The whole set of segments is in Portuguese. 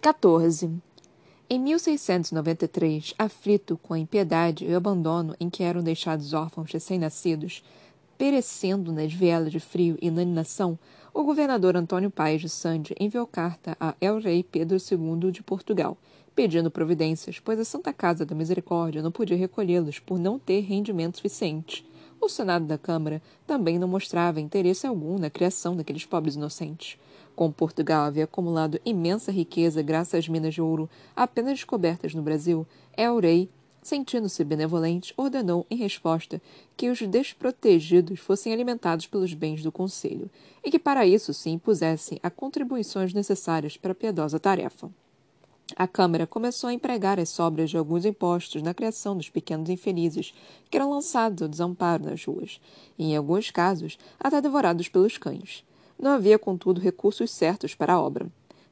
14. Em 1693, aflito com a impiedade e o abandono em que eram deixados órfãos recém-nascidos, perecendo nas vielas de frio e inanição, o governador Antônio Paes de Sande enviou carta a El-Rei Pedro II de Portugal, pedindo providências, pois a Santa Casa da Misericórdia não podia recolhê-los por não ter rendimento suficiente. O Senado da Câmara também não mostrava interesse algum na criação daqueles pobres inocentes. Como Portugal havia acumulado imensa riqueza graças às minas de ouro apenas descobertas no Brasil, El-Rei Sentindo-se benevolente, ordenou, em resposta, que os desprotegidos fossem alimentados pelos bens do conselho, e que para isso se impusessem a contribuições necessárias para a piedosa tarefa. A Câmara começou a empregar as sobras de alguns impostos na criação dos pequenos infelizes que eram lançados ao desamparo nas ruas, e, em alguns casos, até devorados pelos cães. Não havia, contudo, recursos certos para a obra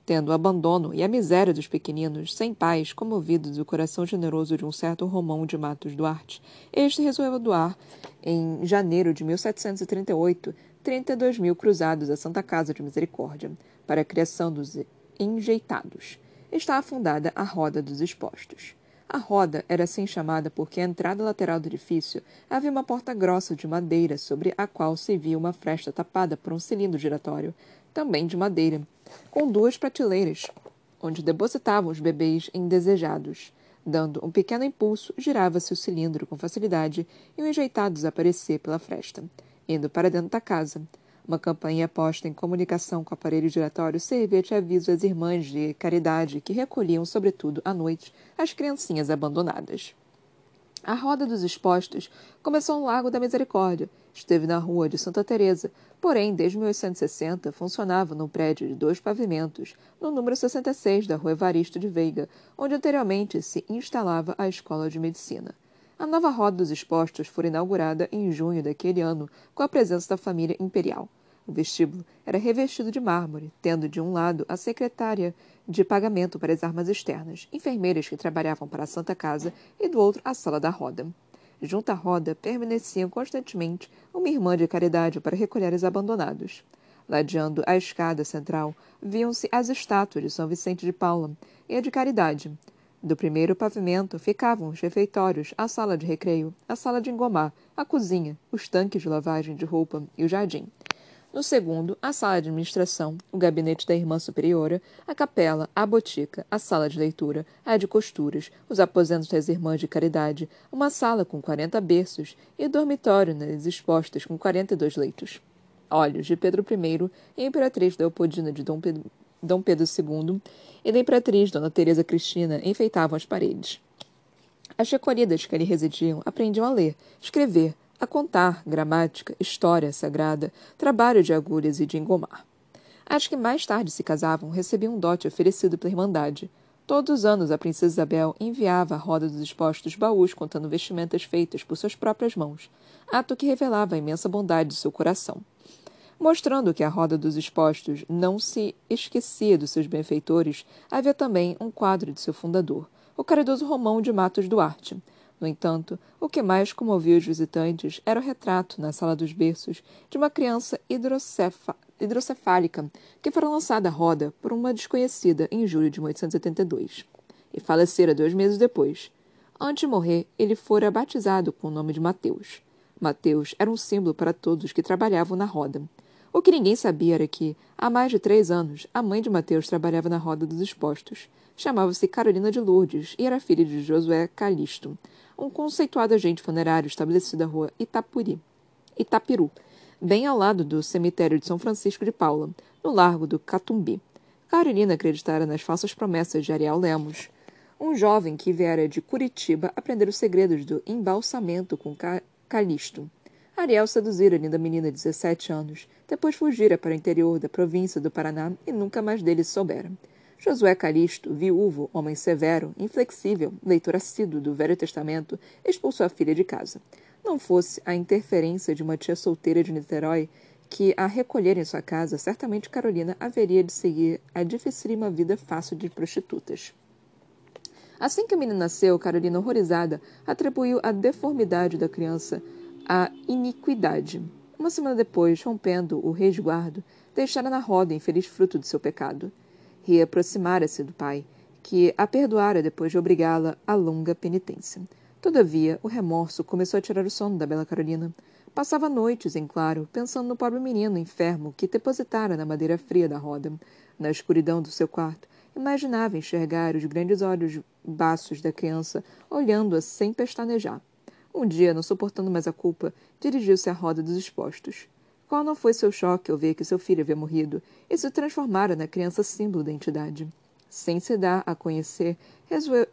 tendo o abandono e a miséria dos pequeninos, sem pais, comovidos do coração generoso de um certo Romão de Matos Duarte, este resolveu doar, em janeiro de 1738, 32 mil cruzados à Santa Casa de Misericórdia, para a criação dos enjeitados. Está afundada a Roda dos Expostos. A roda era assim chamada porque à entrada lateral do edifício havia uma porta grossa de madeira sobre a qual se via uma fresta tapada por um cilindro giratório, também de madeira, com duas prateleiras, onde depositavam os bebês indesejados. Dando um pequeno impulso, girava-se o cilindro com facilidade e o enjeitado desaparecia pela fresta, indo para dentro da casa. Uma campanha posta em comunicação com o aparelho giratório servia de aviso às irmãs de caridade que recolhiam, sobretudo à noite, as criancinhas abandonadas. A roda dos expostos começou no Lago da Misericórdia, esteve na rua de Santa Teresa, porém, desde 1860, funcionava num prédio de dois pavimentos, no número 66 da rua Evaristo de Veiga, onde anteriormente se instalava a Escola de Medicina. A nova roda dos expostos foi inaugurada em junho daquele ano, com a presença da família imperial. O vestíbulo era revestido de mármore, tendo de um lado a secretária de pagamento para as armas externas, enfermeiras que trabalhavam para a Santa Casa, e do outro a sala da roda. Junto à roda permaneciam constantemente uma irmã de caridade para recolher os abandonados. Ladeando a escada central, viam-se as estátuas de São Vicente de Paula e a de Caridade. Do primeiro pavimento ficavam os refeitórios, a sala de recreio, a sala de engomar, a cozinha, os tanques de lavagem de roupa e o jardim. No segundo, a sala de administração, o gabinete da irmã superiora, a capela, a botica, a sala de leitura, a de costuras, os aposentos das irmãs de caridade, uma sala com quarenta berços e dormitório nas expostas com quarenta e dois leitos. Olhos de Pedro I e Imperatriz Leopoldina de Dom Pedro, Dom Pedro II e da Imperatriz Dona Teresa Cristina enfeitavam as paredes. As recolhidas que ali residiam aprendiam a ler, escrever, a contar gramática, história sagrada, trabalho de agulhas e de engomar. As que mais tarde se casavam recebiam um dote oferecido pela Irmandade. Todos os anos a princesa Isabel enviava à roda dos expostos baús contando vestimentas feitas por suas próprias mãos, ato que revelava a imensa bondade de seu coração. Mostrando que a roda dos expostos não se esquecia dos seus benfeitores, havia também um quadro de seu fundador, o caridoso Romão de Matos Duarte, no entanto, o que mais comovia os visitantes era o retrato, na sala dos berços, de uma criança hidrocefálica que fora lançada à roda por uma desconhecida em julho de 1872 e falecera dois meses depois. Antes de morrer, ele fora batizado com o nome de Mateus. Mateus era um símbolo para todos os que trabalhavam na roda. O que ninguém sabia era que, há mais de três anos, a mãe de Mateus trabalhava na roda dos expostos. Chamava-se Carolina de Lourdes e era filha de Josué Calisto, um conceituado agente funerário estabelecido na rua Itapuri, Itapiru, bem ao lado do cemitério de São Francisco de Paula, no largo do Catumbi. Carolina acreditara nas falsas promessas de Ariel Lemos, um jovem que viera de Curitiba aprender os segredos do embalsamento com Calisto. Ariel seduzira a linda menina de 17 anos, depois fugira para o interior da província do Paraná e nunca mais dele soubera. Josué Calisto, viúvo, homem severo, inflexível, leitor assíduo do Velho Testamento, expulsou a filha de casa. Não fosse a interferência de uma tia solteira de Niterói que a recolher em sua casa, certamente Carolina haveria de seguir a dificílima vida fácil de prostitutas. Assim que a menina nasceu, Carolina, horrorizada, atribuiu a deformidade da criança à iniquidade. Uma semana depois, rompendo o resguardo, deixara na roda infeliz fruto de seu pecado. Reaproximara-se do pai, que a perdoara depois de obrigá-la à longa penitência. Todavia, o remorso começou a tirar o sono da bela Carolina. Passava noites, em claro, pensando no pobre menino enfermo que depositara na madeira fria da roda. Na escuridão do seu quarto, imaginava enxergar os grandes olhos baços da criança olhando-a sem pestanejar. Um dia, não suportando mais a culpa, dirigiu-se à roda dos expostos. Qual não foi seu choque ao ver que seu filho havia morrido e se transformara na criança símbolo da entidade? Sem se dar a conhecer,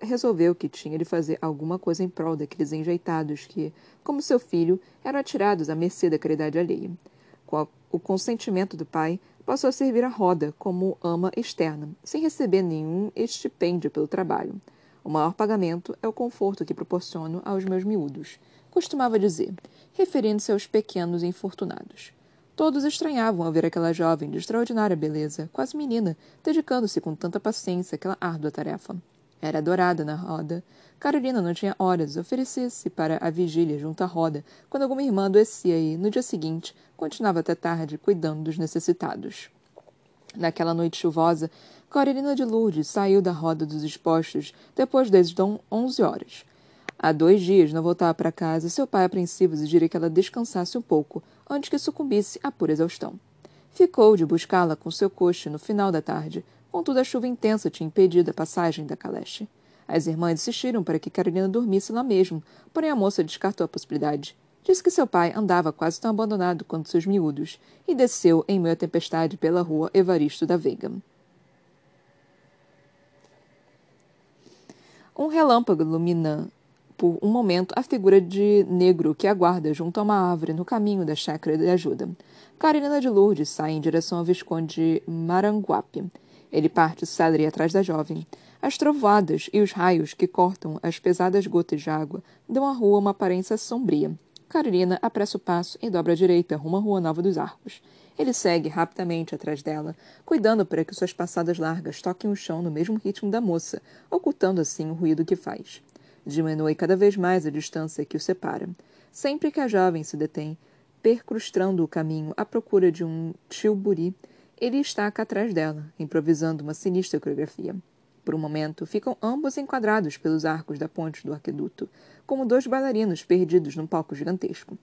resolveu que tinha de fazer alguma coisa em prol daqueles enjeitados que, como seu filho, eram atirados à mercê da caridade alheia. Com o consentimento do pai, passou a servir a roda como ama externa, sem receber nenhum estipêndio pelo trabalho. O maior pagamento é o conforto que proporciono aos meus miúdos, costumava dizer, referindo-se aos pequenos infortunados. Todos estranhavam ao ver aquela jovem de extraordinária beleza, quase menina, dedicando-se com tanta paciência àquela árdua tarefa. Era adorada na roda. Carolina não tinha horas, oferecia-se para a vigília junto à roda, quando alguma irmã adoecia e, no dia seguinte, continuava até tarde cuidando dos necessitados. Naquela noite chuvosa, Carolina de Lourdes saiu da roda dos expostos depois das onze horas. Há dois dias não voltava para casa, seu pai apreensivo exigiria que ela descansasse um pouco, antes que sucumbisse à pura exaustão. Ficou de buscá-la com seu coche no final da tarde, contudo a chuva intensa tinha impedido a passagem da caleche. As irmãs insistiram para que Carolina dormisse lá mesmo, porém a moça descartou a possibilidade. Disse que seu pai andava quase tão abandonado quanto seus miúdos e desceu em meio à tempestade pela rua Evaristo da Veiga. Um relâmpago ilumina por um momento a figura de negro que aguarda junto a uma árvore no caminho da chácara de ajuda. Carolina de Lourdes sai em direção ao Visconde Maranguape. Ele parte célere atrás da jovem. As trovoadas e os raios que cortam as pesadas gotas de água dão à rua uma aparência sombria. Carolina apressa o passo e dobra à direita rumo à Rua Nova dos Arcos. Ele segue rapidamente atrás dela, cuidando para que suas passadas largas toquem o chão no mesmo ritmo da moça, ocultando assim o ruído que faz. Diminui cada vez mais a distância que o separa. Sempre que a jovem se detém, percrustando o caminho à procura de um tilburi, ele estaca atrás dela, improvisando uma sinistra coreografia. Por um momento, ficam ambos enquadrados pelos arcos da ponte do arqueduto, como dois bailarinos perdidos num palco gigantesco.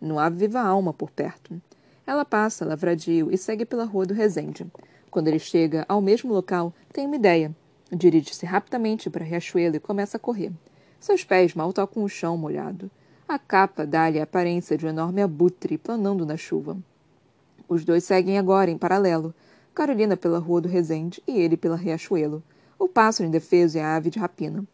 Não há viva alma por perto. Ela passa lavradio e segue pela rua do Resende. Quando ele chega ao mesmo local, tem uma ideia. Dirige-se rapidamente para Riachuelo e começa a correr. Seus pés mal tocam o chão molhado. A capa dá-lhe a aparência de um enorme abutre planando na chuva. Os dois seguem agora em paralelo, Carolina pela rua do Resende e ele pela Riachuelo. O pássaro indefeso é a ave de rapina.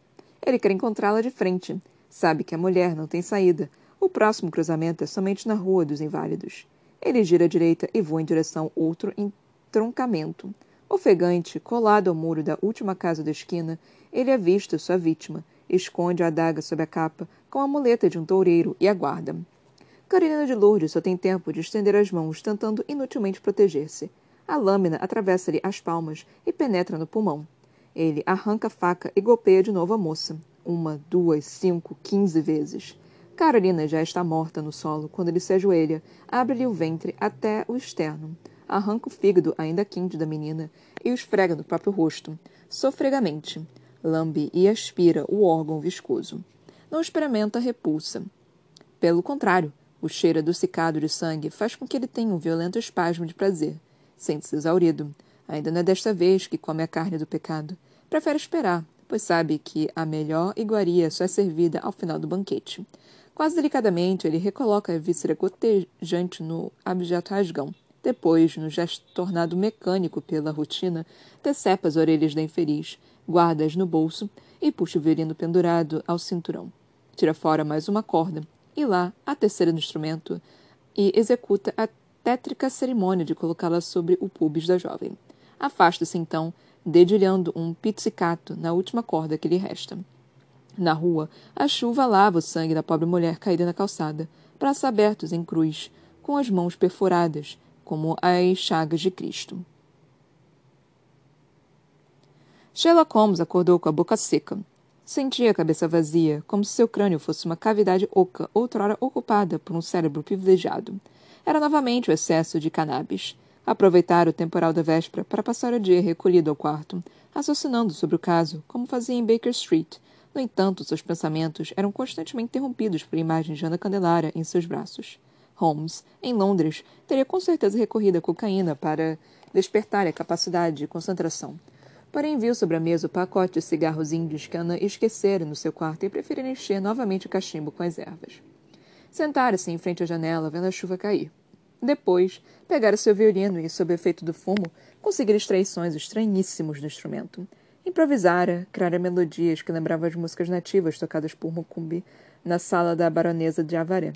Ele quer encontrá-la de frente. Sabe que a mulher não tem saída. O próximo cruzamento é somente na Rua dos Inválidos. Ele gira à direita e voa em direção a outro entroncamento. Ofegante, colado ao muro da última casa da esquina, ele avista sua vítima, esconde a adaga sob a capa, com a muleta de um toureiro, e aguarda. Carolina de Lourdes só tem tempo de estender as mãos, tentando inutilmente proteger-se. A lâmina atravessa-lhe as palmas e penetra no pulmão. Ele arranca a faca e golpeia de novo a moça. Uma, duas, cinco, quinze vezes. Carolina já está morta no solo quando ele se ajoelha, abre-lhe o ventre até o externo, arranca o fígado ainda quente da menina e o esfrega no próprio rosto, sofregamente lambe e aspira o órgão viscoso. Não experimenta repulsa. Pelo contrário, o cheiro adocicado de sangue faz com que ele tenha um violento espasmo de prazer. Sente-se exaurido. Ainda não é desta vez que come a carne do pecado. Prefere esperar, pois sabe que a melhor iguaria só é servida ao final do banquete. Quase delicadamente, ele recoloca a víscera gotejante no abjeto rasgão. Depois, no gesto tornado mecânico pela rotina, decepa as orelhas da infeliz, guardas no bolso e puxa o violino pendurado ao cinturão. Tira fora mais uma corda e lá a terceira do instrumento e executa a tétrica cerimônia de colocá-la sobre o pubis da jovem. Afasta-se então, dedilhando um pizzicato na última corda que lhe resta. Na rua, a chuva lava o sangue da pobre mulher caída na calçada, braços abertos em cruz, com as mãos perfuradas, como as chagas de Cristo. Sherlock Holmes acordou com a boca seca. Sentia a cabeça vazia, como se seu crânio fosse uma cavidade oca, outrora ocupada por um cérebro privilegiado. Era novamente o excesso de cannabis. Aproveitara o temporal da véspera para passar o dia recolhido ao quarto, raciocinando sobre o caso, como fazia em Baker Street. No entanto, seus pensamentos eram constantemente interrompidos por imagens de Ana Candelária em seus braços. Holmes, em Londres, teria com certeza recorrido à cocaína para despertar a capacidade de concentração. Porém, viu sobre a mesa o pacote de cigarros índios que Ana esquecera no seu quarto e preferiu encher novamente o cachimbo com as ervas. Sentara-se em frente à janela, vendo a chuva cair. Depois, pegara seu violino e, sob o efeito do fumo, conseguira extrair sons estranhíssimos do instrumento. Improvisara, criara melodias que lembravam as músicas nativas tocadas por Mucumbi na sala da baronesa de Avaré.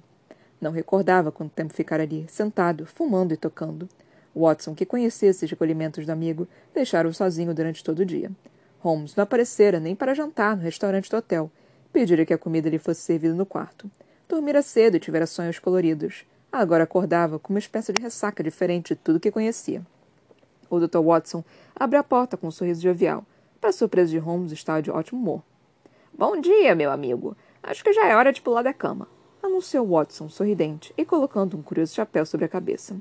Não recordava quanto tempo ficara ali, sentado, fumando e tocando. Watson, que conhecia esses recolhimentos do amigo, deixara-o sozinho durante todo o dia. Holmes não aparecera nem para jantar no restaurante do hotel. Pedira que a comida lhe fosse servida no quarto. Dormira cedo e tivera sonhos coloridos. Agora acordava com uma espécie de ressaca diferente de tudo que conhecia. O Dr. Watson abriu a porta com um sorriso jovial. Para surpresa de Holmes, estava de ótimo humor. Bom dia, meu amigo. Acho que já é hora de pular da cama, anunciou Watson, sorridente, e colocando um curioso chapéu sobre a cabeça.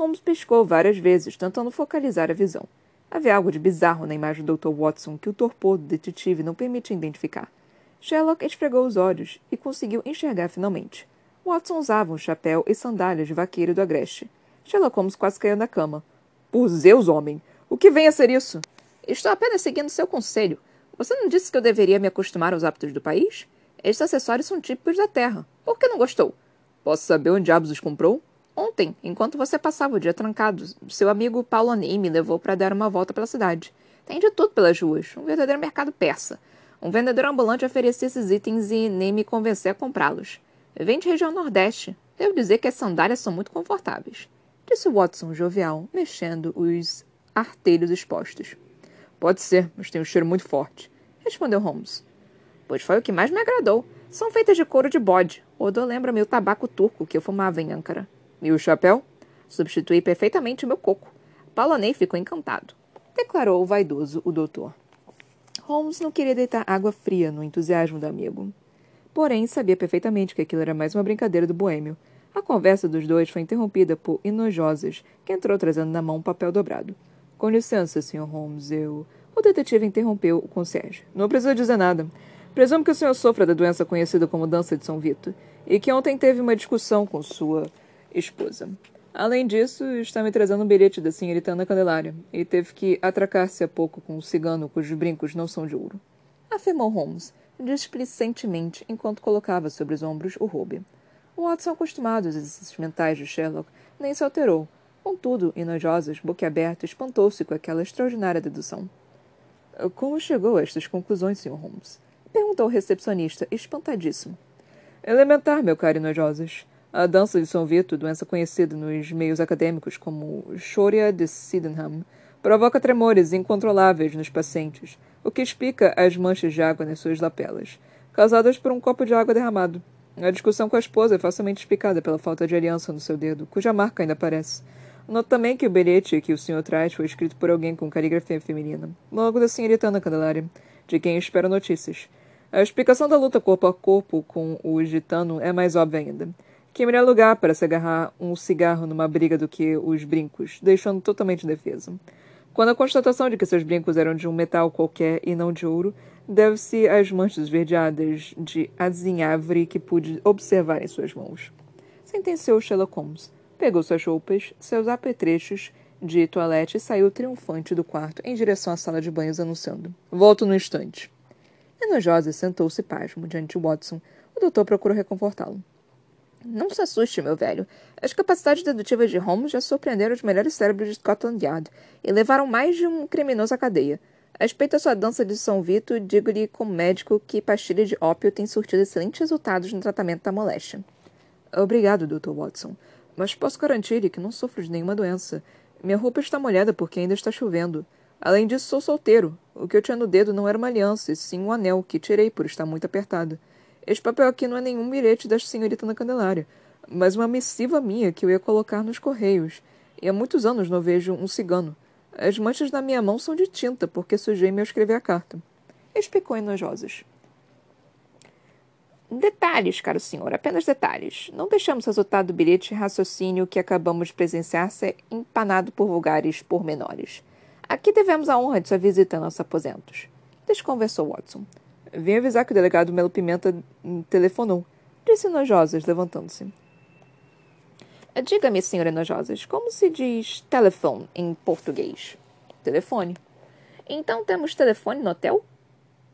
Holmes piscou várias vezes, tentando focalizar a visão. Havia algo de bizarro na imagem do Dr. Watson que o torpor do detetive não permitia identificar. Sherlock esfregou os olhos e conseguiu enxergar finalmente. Watson usava um chapéu e sandálias de vaqueiro do Agreste. Sherlock Holmes quase caiu na cama. Por Zeus, homem! O que vem a ser isso? Estou apenas seguindo seu conselho. Você não disse que eu deveria me acostumar aos hábitos do país? Estes acessórios são típicos da terra. Por que não gostou? Posso saber onde diabos os comprou? Ontem, enquanto você passava o dia trancado, seu amigo Paulo Ney me levou para dar uma volta pela cidade. Tem de tudo pelas ruas, um verdadeiro mercado persa. Um vendedor ambulante oferecia esses itens e nem me convenceu a comprá-los. Vem de região nordeste. Devo dizer que as sandálias são muito confortáveis. Disse Watson jovial, mexendo os artelhos expostos. Pode ser, mas tem um cheiro muito forte. Respondeu Holmes. Pois foi o que mais me agradou. São feitas de couro de bode. Odor lembra-me o tabaco turco que eu fumava em Ankara. E o chapéu? Substituí perfeitamente o meu coco. Palanei ficou encantado. Declarou o vaidoso o doutor. Holmes não queria deitar água fria no entusiasmo do amigo. Porém, sabia perfeitamente que aquilo era mais uma brincadeira do boêmio. A conversa dos dois foi interrompida por Inojosas, que entrou trazendo na mão um papel dobrado. Com licença, Sr. Holmes, eu. O detetive interrompeu o concierge. Não precisa dizer nada. Presumo que o senhor sofra da doença conhecida como dança de São Vito e que ontem teve uma discussão com sua esposa. Além disso, está me trazendo um bilhete da senhorita Ana Candelária e teve que atracar-se há pouco com um cigano cujos brincos não são de ouro. Afirmou Holmes, displicentemente, enquanto colocava sobre os ombros o roube. O Watson, acostumado aos exercícios mentais de Sherlock, nem se alterou. Contudo, Inojosos, boquiaberto, espantou-se com aquela extraordinária dedução. Como chegou a estas conclusões, Sr. Holmes? Perguntou o recepcionista, espantadíssimo. Elementar, meu caro Inojosas. A dança de São Vito, doença conhecida nos meios acadêmicos como Choria de Sydenham, provoca tremores incontroláveis nos pacientes, o que explica as manchas de água nas suas lapelas, causadas por um copo de água derramado. A discussão com a esposa é facilmente explicada pela falta de aliança no seu dedo, cuja marca ainda aparece. Noto também que o bilhete que o senhor traz foi escrito por alguém com caligrafia feminina, logo da senhorita Ana Candelária, de quem espero notícias. A explicação da luta corpo a corpo com o gitano é mais óbvia ainda. Que melhor lugar para se agarrar um cigarro numa briga do que os brincos, deixando totalmente defeso. Quando a constatação de que seus brincos eram de um metal qualquer e não de ouro, deve-se às manchas verdeadas de azinhavre que pude observar em suas mãos. Sentenciou Sherlock Holmes. Pegou suas roupas, seus apetrechos de toilette e saiu triunfante do quarto em direção à sala de banhos, anunciando: Volto no instante. Enojosa sentou-se pasmo diante de Watson. O doutor procurou reconfortá-lo. Não se assuste, meu velho. As capacidades dedutivas de Holmes já surpreenderam os melhores cérebros de Scotland Yard e levaram mais de um criminoso à cadeia. A respeito à sua dança de São Vito, digo-lhe como médico que pastilha de ópio tem surtido excelentes resultados no tratamento da moléstia. Obrigado, Dr. Watson. Mas posso garantir-lhe que não sofro de nenhuma doença. Minha roupa está molhada porque ainda está chovendo. Além disso, sou solteiro. O que eu tinha no dedo não era uma aliança, e sim um anel que tirei por estar muito apertado. Este papel aqui não é nenhum bilhete da senhorita na Candelária, mas uma missiva minha que eu ia colocar nos correios. E há muitos anos não vejo um cigano. As manchas na minha mão são de tinta, porque sujei-me ao escrever a carta. Explicou enojosas. Detalhes, caro senhor, apenas detalhes. Não deixamos resultado do bilhete de raciocínio que acabamos de presenciar ser empanado por vulgares pormenores. Aqui devemos a honra de sua visita a nossos aposentos. Desconversou Watson. Vim avisar que o delegado Melo Pimenta telefonou, disse Nojosas, levantando-se. Diga-me, senhora Nojosas, como se diz telefone em português? Telefone. Então temos telefone no hotel?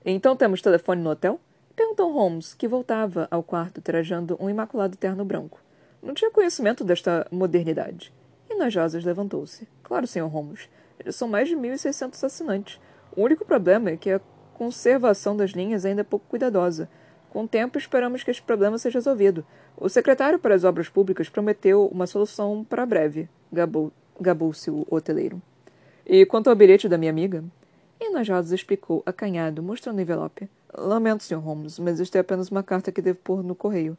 Então temos telefone no hotel? Perguntou Holmes, que voltava ao quarto trajando um imaculado terno branco. Não tinha conhecimento desta modernidade. E Najosas levantou-se. Claro, Sr. Holmes. São mais de 1.600 assinantes. O único problema é que a conservação das linhas ainda é pouco cuidadosa. Com o tempo, esperamos que este problema seja resolvido. O secretário para as obras públicas prometeu uma solução para breve, gabou-se o hoteleiro. E quanto ao bilhete da minha amiga? E Najosas explicou, acanhado, mostrando o envelope. Lamento, Sr. Holmes, mas isto é apenas uma carta que devo pôr no correio.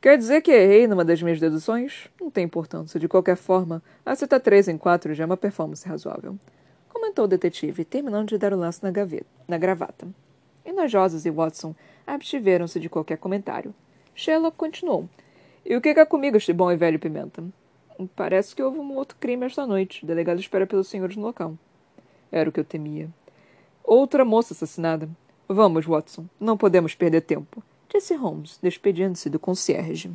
Quer dizer que errei numa das minhas deduções? Não tem importância. De qualquer forma, acertar três em quatro já é uma performance razoável. Comentou o detetive, terminando de dar o lance na, gaveta, na gravata. E Nojosas e Watson abstiveram-se de qualquer comentário. Sherlock continuou. E o que é comigo este bom e velho Pimenta? Parece que houve um outro crime esta noite. O delegado espera pelos senhores no local. Era o que eu temia. Outra moça assassinada. Vamos, Watson. Não podemos perder tempo, disse Holmes, despedindo-se do concierge.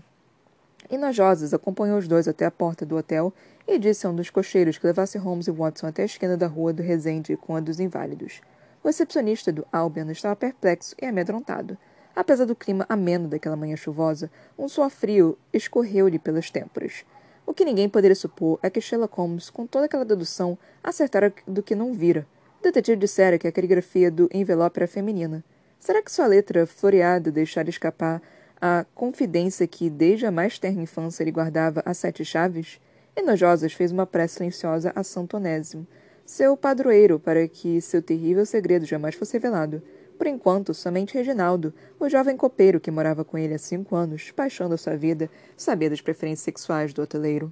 Najosas acompanhou os dois até a porta do hotel e disse a um dos cocheiros que levasse Holmes e Watson até a esquina da rua do Resende com a dos Inválidos. O recepcionista do Albion estava perplexo e amedrontado. Apesar do clima ameno daquela manhã chuvosa, um suor frio escorreu-lhe pelas têmporas. O que ninguém poderia supor é que Sherlock Holmes, com toda aquela dedução, acertara do que não vira, o detetive dissera que a caligrafia do envelope era feminina. Será que sua letra floreada deixara escapar a confidência que, desde a mais terna infância, ele guardava as sete chaves? Enojosas fez uma prece silenciosa a Santo Onésimo, seu padroeiro, para que seu terrível segredo jamais fosse revelado. Por enquanto, somente Reginaldo, o jovem copeiro que morava com ele há cinco anos, paixão da sua vida, sabia das preferências sexuais do hoteleiro.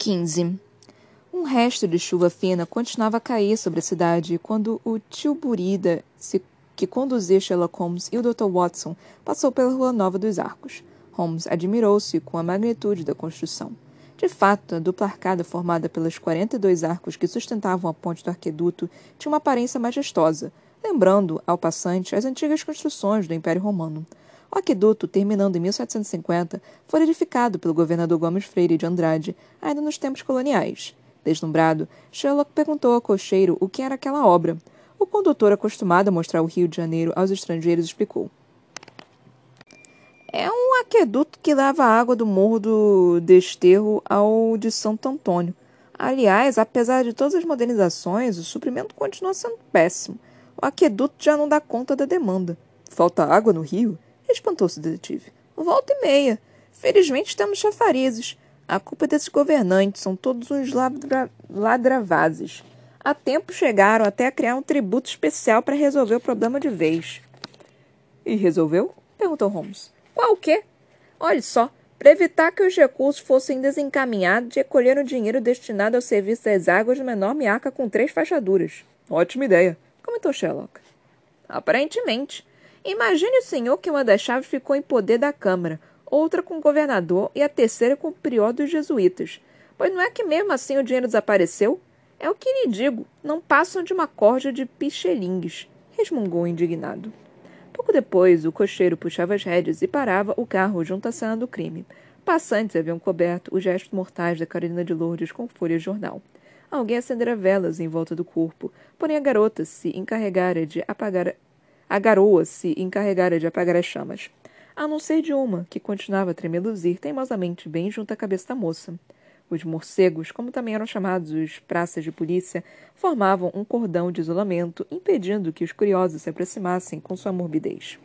15. Um resto de chuva fina continuava a cair sobre a cidade quando o tio Burida, que conduzia Sherlock Holmes e o Dr. Watson, passou pela Rua Nova dos Arcos. Holmes admirou-se com a magnitude da construção. De fato, a dupla arcada formada pelos 42 arcos que sustentavam a ponte do arqueduto tinha uma aparência majestosa, lembrando, ao passante, as antigas construções do Império Romano. O aqueduto, terminando em 1750, foi edificado pelo governador Gomes Freire de Andrade, ainda nos tempos coloniais. Deslumbrado, Sherlock perguntou ao cocheiro o que era aquela obra. O condutor, acostumado a mostrar o Rio de Janeiro aos estrangeiros, explicou. É um aqueduto que leva a água do Morro do Desterro ao de Santo Antônio. Aliás, apesar de todas as modernizações, o suprimento continua sendo péssimo. O aqueduto já não dá conta da demanda. Falta água no rio? Espantou-se o detetive. Volta e meia. Felizmente temos chafarizes. A culpa é desses governantes, são todos uns ladra ladravazes. Há tempo chegaram até a criar um tributo especial para resolver o problema de vez. E resolveu? perguntou Holmes. Qual o quê? Olhe só, para evitar que os recursos fossem desencaminhados, recolheram o dinheiro destinado ao serviço das águas numa enorme arca com três fachaduras. Ótima ideia, comentou Sherlock. Aparentemente. Imagine o senhor que uma das chaves ficou em poder da Câmara, outra com o governador e a terceira com o prior dos jesuítas. Pois não é que mesmo assim o dinheiro desapareceu? É o que lhe digo, não passam de uma corda de pichelingues, resmungou indignado. Pouco depois, o cocheiro puxava as rédeas e parava o carro junto à cena do crime. Passantes haviam coberto os gestos mortais da Carolina de Lourdes com folhas de jornal. Alguém acendera velas em volta do corpo, porém a garota se encarregara de apagar a garoa se encarregara de apagar as chamas, a não ser de uma, que continuava a tremeluzir teimosamente bem junto à cabeça da moça. Os morcegos, como também eram chamados os praças de polícia, formavam um cordão de isolamento, impedindo que os curiosos se aproximassem com sua morbidez.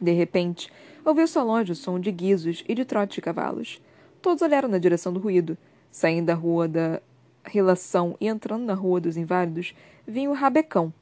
De repente, ouviu-se ao longe o som de guizos e de trote de cavalos. Todos olharam na direção do ruído. Saindo da rua da Relação e entrando na rua dos Inválidos, vinha o Rabecão,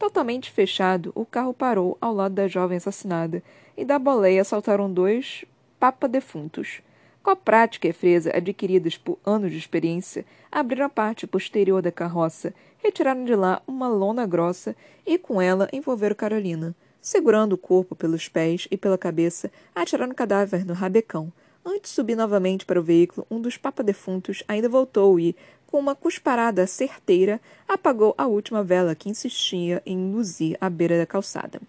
Totalmente fechado, o carro parou ao lado da jovem assassinada, e da boleia saltaram dois papa-defuntos. Com a prática e freza adquiridas por anos de experiência, abriram a parte posterior da carroça, retiraram de lá uma lona grossa e com ela envolveram Carolina. Segurando o corpo pelos pés e pela cabeça, atiraram o cadáver no rabecão. Antes de subir novamente para o veículo, um dos papadefuntos ainda voltou e, com uma cusparada certeira, apagou a última vela que insistia em luzir à beira da calçada.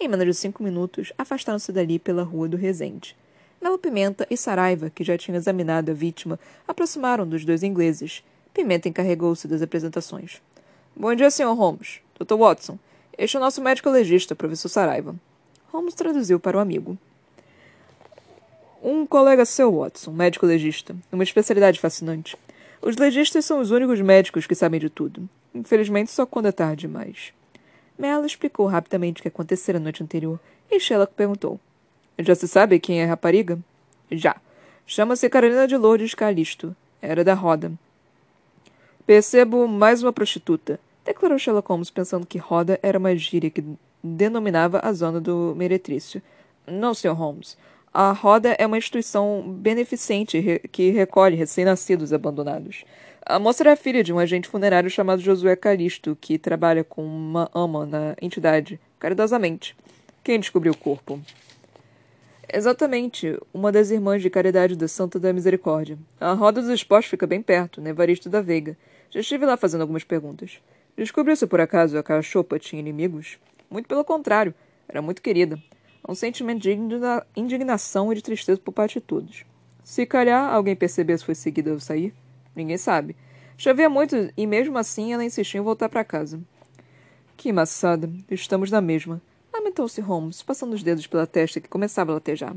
Em menos de cinco minutos, afastaram-se dali pela rua do Resende. Melo Pimenta e Saraiva, que já tinham examinado a vítima, aproximaram dos dois ingleses. Pimenta encarregou-se das apresentações. Bom dia, Sr. Holmes. Dr. Watson. Este é o nosso médico legista, professor Saraiva. Holmes traduziu para o amigo. Um colega seu, Watson, médico legista. Uma especialidade fascinante. Os legistas são os únicos médicos que sabem de tudo. Infelizmente, só quando é tarde demais. Mela explicou rapidamente o que acontecera a noite anterior, e Sherlock perguntou. Já se sabe quem é a rapariga? Já. Chama-se Carolina de Lourdes Calisto. Era da roda. Percebo mais uma prostituta, declarou Sherlock Holmes, pensando que roda era uma gíria que denominava a zona do meretrício. Não, Sr. Holmes. A Roda é uma instituição beneficente que recolhe recém-nascidos abandonados. A moça era filha de um agente funerário chamado Josué Calisto, que trabalha com uma ama na entidade, caridosamente. Quem descobriu o corpo? Exatamente, uma das irmãs de caridade da Santa da Misericórdia. A Roda dos Esportes fica bem perto, na Evaristo da Veiga. Já estive lá fazendo algumas perguntas. Descobriu se por acaso a cachopa tinha inimigos? Muito pelo contrário, era muito querida um sentimento de indignação e de tristeza por parte de todos. Se calhar alguém percebesse foi seguida ao sair, ninguém sabe. Chovia muito e mesmo assim ela insistiu em voltar para casa. Que maçada, estamos na mesma. Lamentou-se Holmes, passando os dedos pela testa que começava a latejar.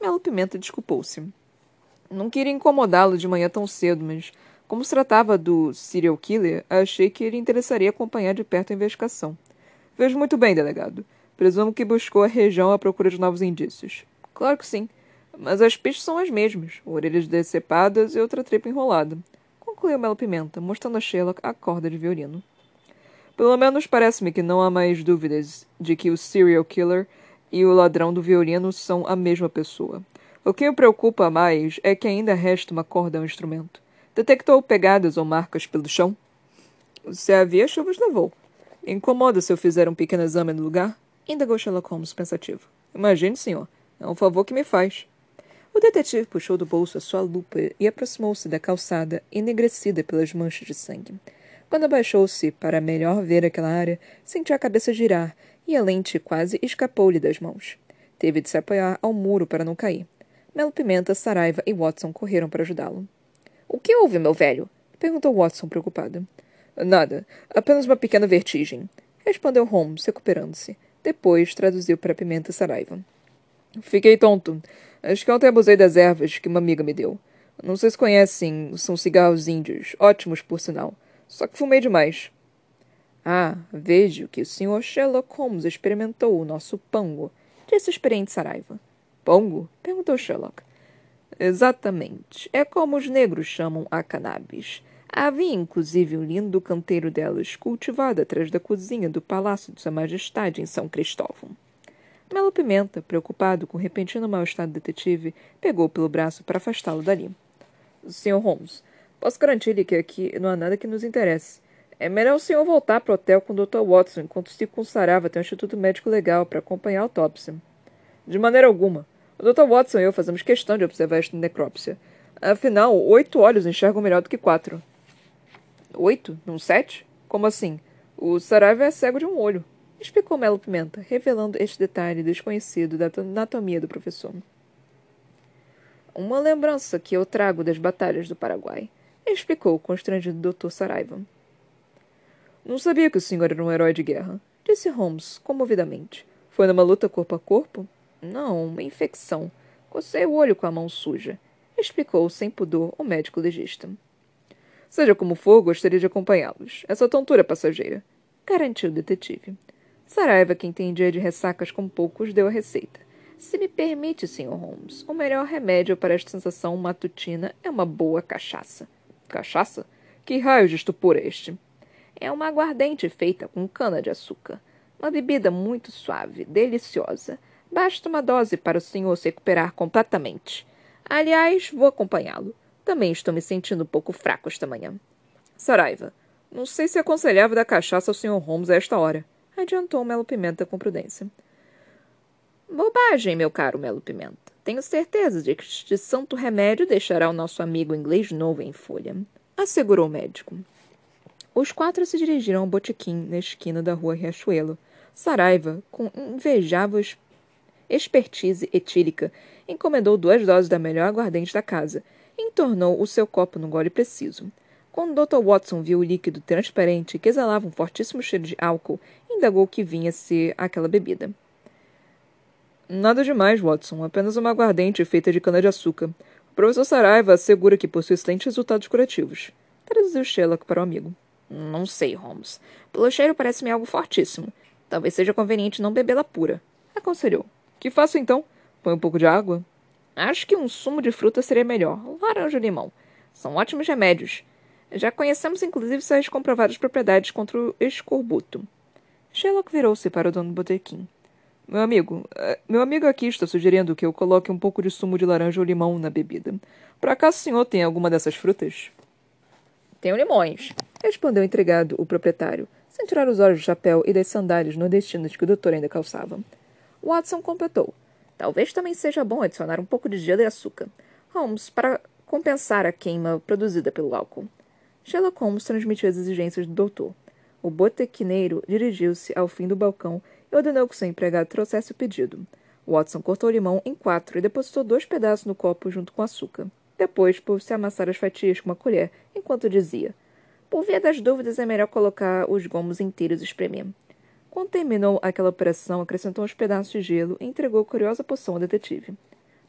Melo Pimenta desculpou-se. Não queria incomodá-lo de manhã tão cedo, mas, como se tratava do serial killer, achei que ele interessaria acompanhar de perto a investigação. Vejo muito bem, delegado. Presumo que buscou a região à procura de novos indícios. Claro que sim. Mas as pistas são as mesmas: orelhas decepadas e outra tripa enrolada. Concluiu Melo Pimenta, mostrando a Sherlock a corda de violino. Pelo menos parece-me que não há mais dúvidas de que o serial killer e o ladrão do violino são a mesma pessoa. O que me preocupa mais é que ainda resta uma corda ao instrumento. Detectou pegadas ou marcas pelo chão? Se havia, chuvas levou. Incomoda se eu fizer um pequeno exame no lugar? indagou Sherlock Holmes pensativo. Imagine, senhor. É um favor que me faz. O detetive puxou do bolso a sua lupa e aproximou-se da calçada, enegrecida pelas manchas de sangue. Quando abaixou-se para melhor ver aquela área, sentiu a cabeça girar e a lente quase escapou-lhe das mãos. Teve de se apoiar ao muro para não cair. Melo Pimenta, Saraiva e Watson correram para ajudá-lo. O que houve, meu velho? perguntou Watson, preocupado. Nada. Apenas uma pequena vertigem, respondeu Holmes, recuperando-se. Depois traduziu para Pimenta Saraiva. Fiquei tonto. Acho que ontem abusei das ervas que uma amiga me deu. Não sei se conhecem, são cigarros índios, ótimos por sinal. Só que fumei demais. Ah, vejo que o Sr. Sherlock Holmes experimentou o nosso pango, disse o experiente Saraiva. Pango? perguntou Sherlock. Exatamente. É como os negros chamam a cannabis. Havia inclusive um lindo canteiro delas, cultivado atrás da cozinha do Palácio de Sua Majestade em São Cristóvão. Melo Pimenta, preocupado com o repentino mal-estar do detetive, pegou pelo braço para afastá-lo dali. Sr. Holmes, posso garantir-lhe que aqui não há nada que nos interesse. É melhor o senhor voltar para o hotel com o Dr. Watson enquanto se consarava até um instituto médico legal para acompanhar a autópsia. De maneira alguma. O Dr. Watson e eu fazemos questão de observar esta necrópsia. Afinal, oito olhos enxergam melhor do que quatro. Oito? Num sete? Como assim? O Saraiva é cego de um olho, explicou Melo Pimenta, revelando este detalhe desconhecido da anatomia do professor. Uma lembrança que eu trago das batalhas do Paraguai, explicou o constrangido Dr. Saraiva. Não sabia que o senhor era um herói de guerra, disse Holmes, comovidamente. Foi numa luta corpo a corpo? Não, uma infecção. Cocei o olho com a mão suja, explicou sem pudor o médico legista. Seja como for, gostaria de acompanhá-los. É só tontura passageira. Garantiu o detetive. Saraiva, que entendia de ressacas com poucos, deu a receita. Se me permite, Sr. Holmes, o melhor remédio para esta sensação matutina é uma boa cachaça. Cachaça? Que raio de estupor é este? É uma aguardente feita com cana-de-açúcar. Uma bebida muito suave, deliciosa. Basta uma dose para o senhor se recuperar completamente. Aliás, vou acompanhá-lo. Também estou me sentindo um pouco fraco esta manhã. Saraiva, não sei se aconselhável dar cachaça ao Sr. Holmes a esta hora, adiantou Melo Pimenta com prudência. Bobagem, meu caro Melo Pimenta. Tenho certeza de que este santo remédio deixará o nosso amigo inglês novo em folha, assegurou o médico. Os quatro se dirigiram ao botequim na esquina da rua Riachuelo. Saraiva, com invejável expertise etílica, encomendou duas doses da melhor aguardente da casa e entornou o seu copo no gole preciso. Quando Dr. Watson viu o líquido transparente que exalava um fortíssimo cheiro de álcool, indagou que vinha ser aquela bebida. Nada demais, Watson. Apenas uma aguardente feita de cana-de-açúcar. O professor Saraiva assegura que possui excelentes resultados curativos. Traduziu Sherlock para o amigo. Não sei, Holmes. Pelo cheiro parece-me algo fortíssimo. Talvez seja conveniente não bebê-la pura. Aconselhou. Que faço então? Põe um pouco de água? Acho que um sumo de fruta seria melhor. Laranja e limão. São ótimos remédios. Já conhecemos inclusive suas comprovadas propriedades contra o escorbuto. Sherlock virou-se para o dono do botequim. Meu amigo, eh, meu amigo aqui está sugerindo que eu coloque um pouco de sumo de laranja ou limão na bebida. Por acaso o senhor tem alguma dessas frutas? Tenho limões, respondeu entregado o proprietário, sem tirar os olhos do chapéu e das sandálias nordestinas que o doutor ainda calçava. Watson completou. Talvez também seja bom adicionar um pouco de gelo e açúcar. Holmes, para compensar a queima produzida pelo álcool. Sherlock Holmes transmitiu as exigências do doutor. O botequineiro dirigiu-se ao fim do balcão e ordenou que seu empregado trouxesse o pedido. Watson cortou o limão em quatro e depositou dois pedaços no copo junto com açúcar. Depois pôs-se a amassar as fatias com uma colher, enquanto dizia: Por via das dúvidas, é melhor colocar os gomos inteiros e espremer. Quando terminou aquela operação, acrescentou uns pedaços de gelo e entregou a curiosa poção ao detetive.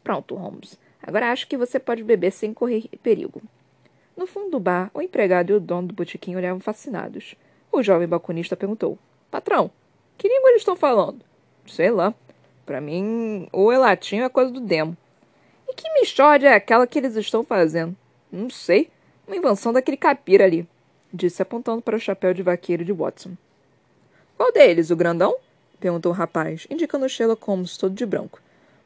Pronto, Holmes. Agora acho que você pode beber sem correr perigo. No fundo do bar, o empregado e o dono do botequim olhavam fascinados. O jovem balconista perguntou: Patrão, que língua eles estão falando? Sei lá. Para mim, ou é latim ou é coisa do demo. E que mistória é aquela que eles estão fazendo? Não sei. Uma invenção daquele capira ali, disse apontando para o chapéu de vaqueiro de Watson. Qual deles, o grandão? perguntou o rapaz, indicando Sherlock Holmes todo de branco.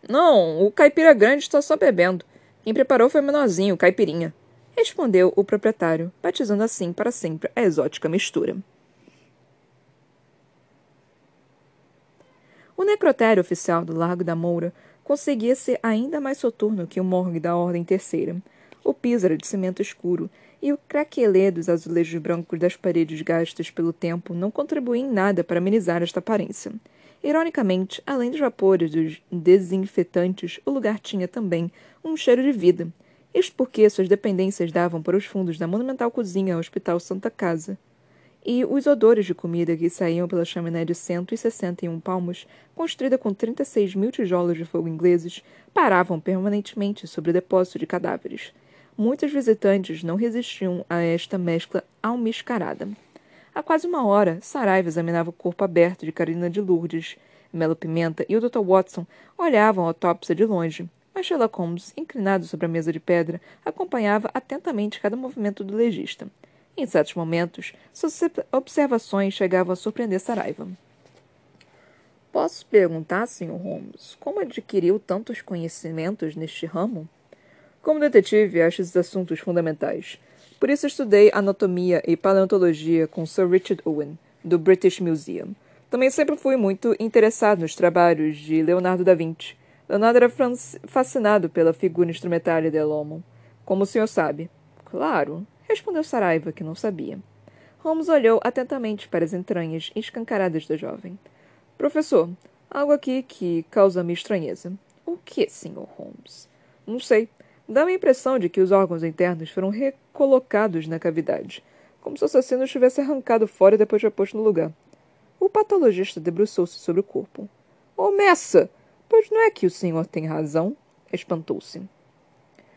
Não, o caipira grande está só bebendo. Quem preparou foi o menorzinho, o caipirinha respondeu o proprietário, batizando assim para sempre a exótica mistura. O necrotério oficial do Largo da Moura conseguia ser ainda mais soturno que o morgue da Ordem Terceira. O piso era de cimento escuro, e o craquelê dos azulejos brancos das paredes gastas pelo tempo não contribuía em nada para amenizar esta aparência. Ironicamente, além dos vapores dos desinfetantes, o lugar tinha também um cheiro de vida, isto porque suas dependências davam para os fundos da monumental cozinha ao Hospital Santa Casa. E os odores de comida que saíam pela chaminé de 161 palmos, construída com 36 mil tijolos de fogo ingleses, paravam permanentemente sobre o depósito de cadáveres. Muitos visitantes não resistiam a esta mescla almiscarada. Há quase uma hora, Saraiva examinava o corpo aberto de Carolina de Lourdes. Melo Pimenta e o Dr. Watson olhavam a autópsia de longe, mas Sherlock Holmes, inclinado sobre a mesa de pedra, acompanhava atentamente cada movimento do legista. Em certos momentos, suas observações chegavam a surpreender Saraiva. Posso perguntar, Sr. Holmes, como adquiriu tantos conhecimentos neste ramo? Como detetive, acho esses assuntos fundamentais. Por isso estudei anatomia e paleontologia com Sir Richard Owen, do British Museum. Também sempre fui muito interessado nos trabalhos de Leonardo da Vinci Leonardo era fascinado pela figura instrumentária de Elomo. Como o senhor sabe? Claro, respondeu Saraiva, que não sabia. Holmes olhou atentamente para as entranhas escancaradas da jovem. Professor, algo aqui que causa-me estranheza. O que, Sr. Holmes? Não sei. Dá-me a impressão de que os órgãos internos foram recolocados na cavidade, como se o assassino estivesse arrancado fora e depois reposto no lugar. O patologista debruçou-se sobre o corpo. Oh, Messa! Pois não é que o senhor tem razão? Espantou-se.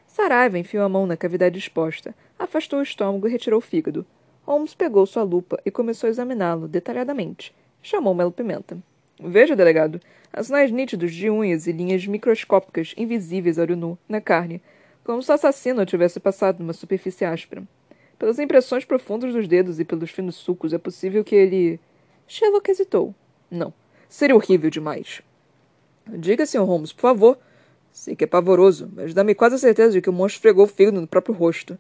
Saraiva enfiou a mão na cavidade exposta, afastou o estômago e retirou o fígado. Holmes pegou sua lupa e começou a examiná-lo detalhadamente. Chamou Melo Pimenta. Veja, delegado, há sinais nítidos de unhas e linhas microscópicas invisíveis ao olho nu, na carne, como se o assassino tivesse passado numa superfície áspera. Pelas impressões profundas dos dedos e pelos finos sulcos, é possível que ele. Sherlock hesitou. Não. Seria horrível demais. Diga, Sr. Holmes, por favor. Sei que é pavoroso, mas dá-me quase a certeza de que o monstro fregou o fígado no próprio rosto.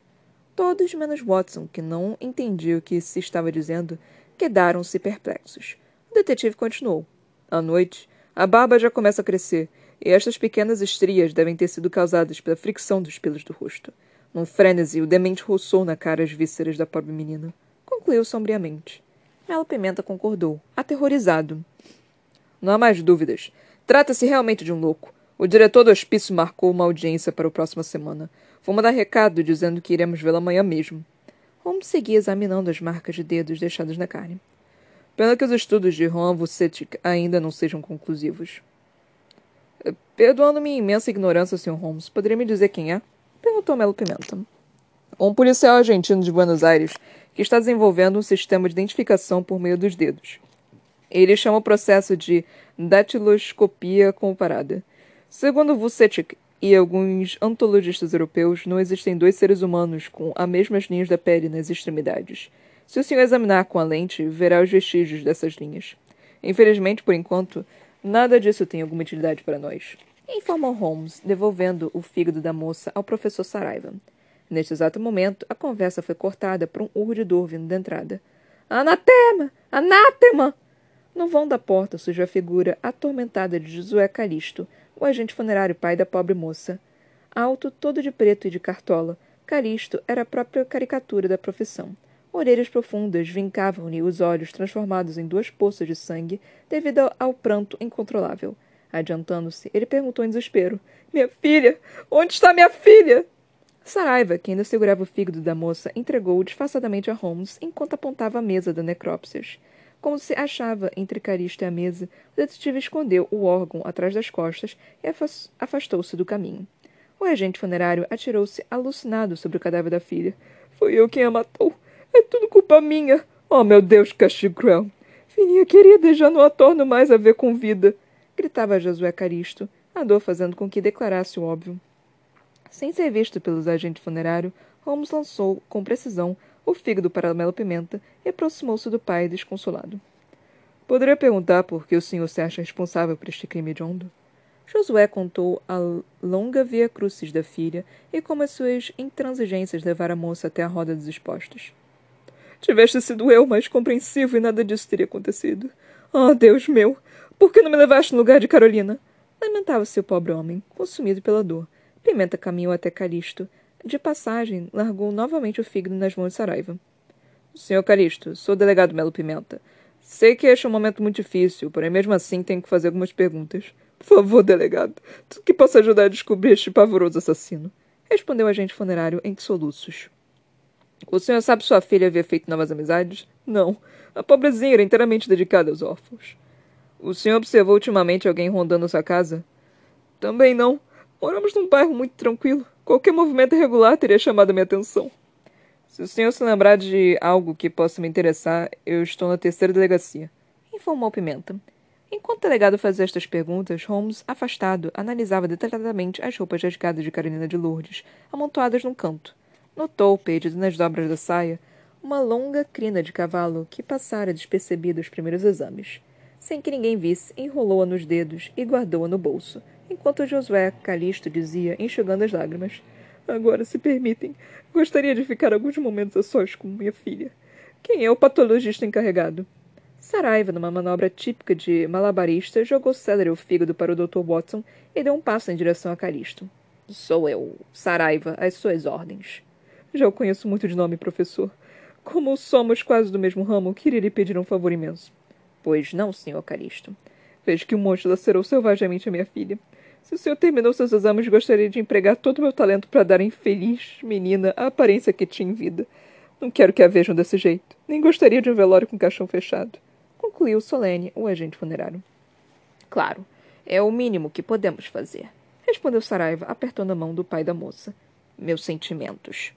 Todos, menos Watson, que não entendia o que se estava dizendo, quedaram-se perplexos. O detetive continuou. À noite, a barba já começa a crescer, e estas pequenas estrias devem ter sido causadas pela fricção dos pelos do rosto. Num frenesi, o demente roçou na cara as vísceras da pobre menina. Concluiu sombriamente. Melo Pimenta concordou, aterrorizado. Não há mais dúvidas. Trata-se realmente de um louco. O diretor do hospício marcou uma audiência para a próxima semana. Vou mandar recado dizendo que iremos vê-la amanhã mesmo. Holmes seguia examinando as marcas de dedos deixadas na carne. Pena que os estudos de Juan Vucetic ainda não sejam conclusivos. Eh, perdoando minha imensa ignorância, Sr. Holmes, poderia me dizer quem é? Perguntou Melo Pimenta. Um policial argentino de Buenos Aires que está desenvolvendo um sistema de identificação por meio dos dedos. Ele chama o processo de datiloscopia comparada. Segundo Vucetic e alguns antologistas europeus, não existem dois seres humanos com as mesmas linhas da pele nas extremidades. Se o senhor examinar com a lente, verá os vestígios dessas linhas. Infelizmente, por enquanto, nada disso tem alguma utilidade para nós. Informou Holmes, devolvendo o fígado da moça ao professor Saraiva. Neste exato momento, a conversa foi cortada por um urro de vindo da entrada. Anatema! Anátema! No vão da porta surgiu a figura atormentada de Josué Calisto, o agente funerário pai da pobre moça. Alto, todo de preto e de cartola, Calisto era a própria caricatura da profissão. Orelhas profundas vincavam-lhe os olhos transformados em duas poças de sangue devido ao pranto incontrolável. Adiantando-se, ele perguntou em desespero: Minha filha! Onde está minha filha? Saraiva, que ainda segurava o fígado da moça, entregou-o disfarçadamente a Holmes enquanto apontava a mesa da necrópsias. Como se achava entre Caristo e a mesa, o detetive escondeu o órgão atrás das costas e afastou-se do caminho. O agente funerário atirou-se alucinado sobre o cadáver da filha. Foi eu quem a matou. É tudo culpa minha. Oh, meu Deus, castigo cruel. Filhinha querida, já não a torno mais a ver com vida. Gritava Josué Caristo, a dor fazendo com que declarasse o óbvio. Sem ser visto pelos agentes funerários, Holmes lançou, com precisão, o fígado para Melo Pimenta e aproximou-se do pai desconsolado. Poderia perguntar por que o senhor se acha responsável por este crime hediondo? Josué contou a longa via crucis da filha e como as suas intransigências levaram a moça até a roda dos expostos. Tiveste sido eu mais compreensivo e nada disso teria acontecido. Oh, Deus meu! Por que não me levaste no lugar de Carolina? Lamentava-se o pobre homem, consumido pela dor. Pimenta caminhou até Calisto, de passagem, largou novamente o fígado nas mãos de Saraiva. Senhor Calisto, sou o delegado Melo Pimenta. Sei que este é um momento muito difícil, porém mesmo assim tenho que fazer algumas perguntas. Por favor, delegado, tudo que possa ajudar a descobrir este pavoroso assassino. Respondeu o agente funerário em soluços. O senhor sabe sua filha havia feito novas amizades? Não. A pobrezinha era inteiramente dedicada aos órfãos. O senhor observou ultimamente alguém rondando sua casa? Também não. Moramos num bairro muito tranquilo. Qualquer movimento irregular teria chamado a minha atenção. Se o senhor se lembrar de algo que possa me interessar, eu estou na terceira delegacia. Informou Pimenta. Enquanto o delegado fazia estas perguntas, Holmes, afastado, analisava detalhadamente as roupas rasgadas de Carolina de Lourdes, amontoadas num canto. Notou, perdido nas dobras da saia, uma longa crina de cavalo que passara despercebida os primeiros exames. Sem que ninguém visse, enrolou-a nos dedos e guardou-a no bolso, enquanto Josué Calisto dizia, enxugando as lágrimas: Agora, se permitem, gostaria de ficar alguns momentos a sós com minha filha. Quem é o patologista encarregado? Saraiva, numa manobra típica de malabarista, jogou célere o fígado para o Dr. Watson e deu um passo em direção a Calisto. Sou eu, Saraiva, às suas ordens. Já o conheço muito de nome, professor. Como somos quase do mesmo ramo, queria lhe pedir um favor imenso. Pois não, senhor Calisto. Vejo que o monstro lacerou selvagemente a minha filha. Se o senhor terminou seus exames, gostaria de empregar todo o meu talento para dar à infeliz menina a aparência que tinha em vida. Não quero que a vejam desse jeito. Nem gostaria de um velório com caixão fechado. Concluiu solene o agente funerário. Claro, é o mínimo que podemos fazer. Respondeu Saraiva, apertando a mão do pai da moça. Meus sentimentos.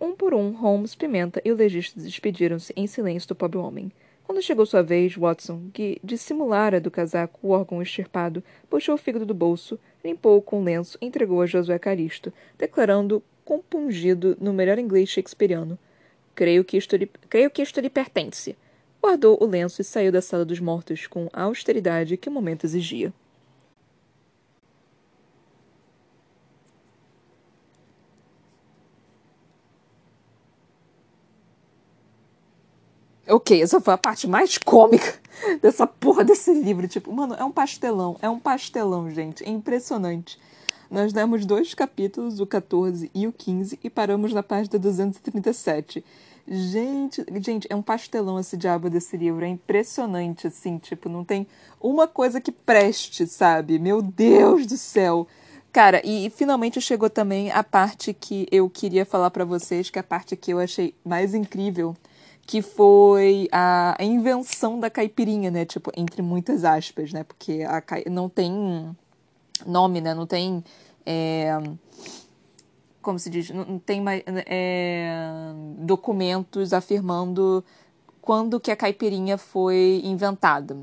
Um por um, Holmes, Pimenta e o legista despediram-se em silêncio do pobre homem. Quando chegou sua vez, Watson, que dissimulara do casaco o órgão extirpado, puxou o fígado do bolso, limpou-o com um lenço e entregou a Josué Caristo, declarando compungido no melhor inglês shakespeariano. Creio que isto lhe, creio que isto lhe pertence. Guardou o lenço e saiu da sala dos mortos com a austeridade que o momento exigia. Ok, essa foi a parte mais cômica dessa porra desse livro. Tipo, mano, é um pastelão. É um pastelão, gente. É impressionante. Nós demos dois capítulos, o 14 e o 15, e paramos na página 237. Gente, gente, é um pastelão esse diabo desse livro. É impressionante, assim, tipo, não tem uma coisa que preste, sabe? Meu Deus do céu. Cara, e, e finalmente chegou também a parte que eu queria falar para vocês, que é a parte que eu achei mais incrível, que foi a, invenção da caipirinha, né? Tipo, entre muitas aspas, né? Porque a, não tem nome, né? Não tem é, como se diz, não tem mais, é, documentos afirmando quando que a caipirinha foi inventada.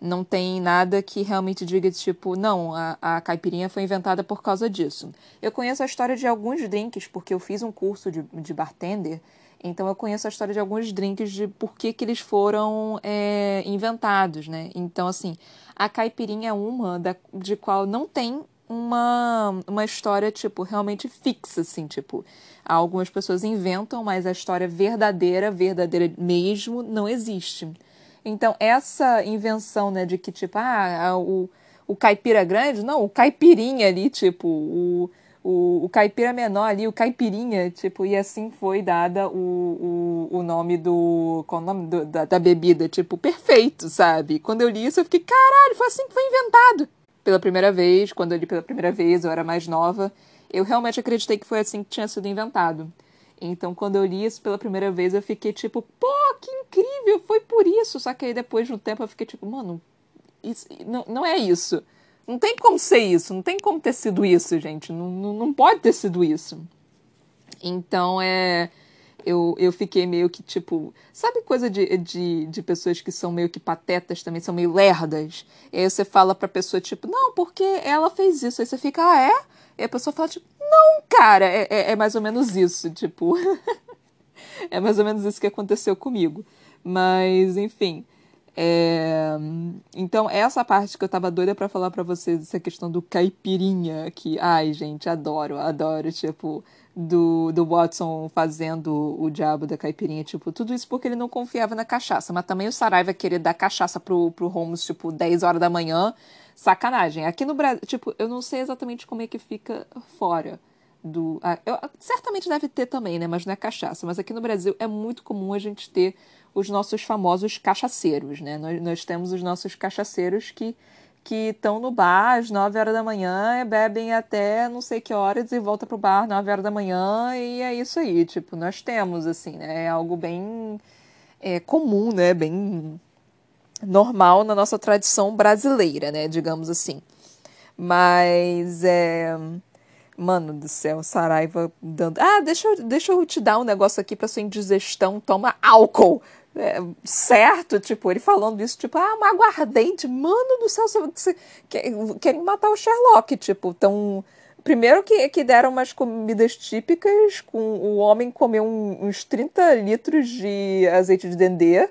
Não tem nada que realmente diga, tipo, não, a, a caipirinha foi inventada por causa disso. Eu conheço a história de alguns drinks, porque eu fiz um curso de, de bartender, então eu conheço a história de alguns drinks de por que, que eles foram é, inventados, né? Então, assim, a caipirinha é uma da, de qual não tem uma, uma história, tipo, realmente fixa, assim, tipo, algumas pessoas inventam, mas a história verdadeira, verdadeira mesmo, não existe. Então, essa invenção, né, de que, tipo, ah, o, o caipira grande, não, o caipirinha ali, tipo, o, o, o caipira menor ali, o caipirinha, tipo, e assim foi dada o, o, o nome do, qual o nome do, da, da bebida, tipo, perfeito, sabe? Quando eu li isso, eu fiquei, caralho, foi assim que foi inventado pela primeira vez, quando eu li pela primeira vez, eu era mais nova, eu realmente acreditei que foi assim que tinha sido inventado. Então, quando eu li isso pela primeira vez, eu fiquei tipo, pô, que incrível, foi por isso. Só que aí depois de um tempo eu fiquei tipo, mano, isso, não, não é isso. Não tem como ser isso, não tem como ter sido isso, gente. Não, não, não pode ter sido isso. Então, é eu, eu fiquei meio que tipo. Sabe coisa de, de, de pessoas que são meio que patetas também, são meio lerdas? E aí você fala pra pessoa, tipo, não, porque ela fez isso. Aí você fica, ah, é? E a pessoa fala, tipo, não, cara, é, é, é mais ou menos isso, tipo. é mais ou menos isso que aconteceu comigo. Mas, enfim. É... Então, essa parte que eu tava doida para falar para vocês, essa questão do caipirinha, que, ai, gente, adoro, adoro, tipo, do, do Watson fazendo o diabo da caipirinha, tipo, tudo isso porque ele não confiava na cachaça, mas também o Saraiva querer dar cachaça pro, pro Holmes, tipo, 10 horas da manhã, sacanagem. Aqui no Brasil, tipo, eu não sei exatamente como é que fica fora do... Ah, eu, certamente deve ter também, né, mas não é cachaça, mas aqui no Brasil é muito comum a gente ter os nossos famosos cachaceiros, né? Nós, nós temos os nossos cachaceiros que que estão no bar às 9 horas da manhã, bebem até não sei que horas e volta pro bar às 9 horas da manhã e é isso aí. Tipo, nós temos, assim, né? É algo bem é, comum, né? Bem normal na nossa tradição brasileira, né? Digamos assim. Mas é. Mano do céu, Saraiva dando. Ah, deixa eu, deixa eu te dar um negócio aqui pra sua indigestão. Toma álcool é, certo, tipo, ele falando isso, tipo, ah, uma aguardente, mano do céu, você, querem matar o Sherlock, tipo, tão... Primeiro que, que deram umas comidas típicas, com o homem comeu um, uns 30 litros de azeite de dendê,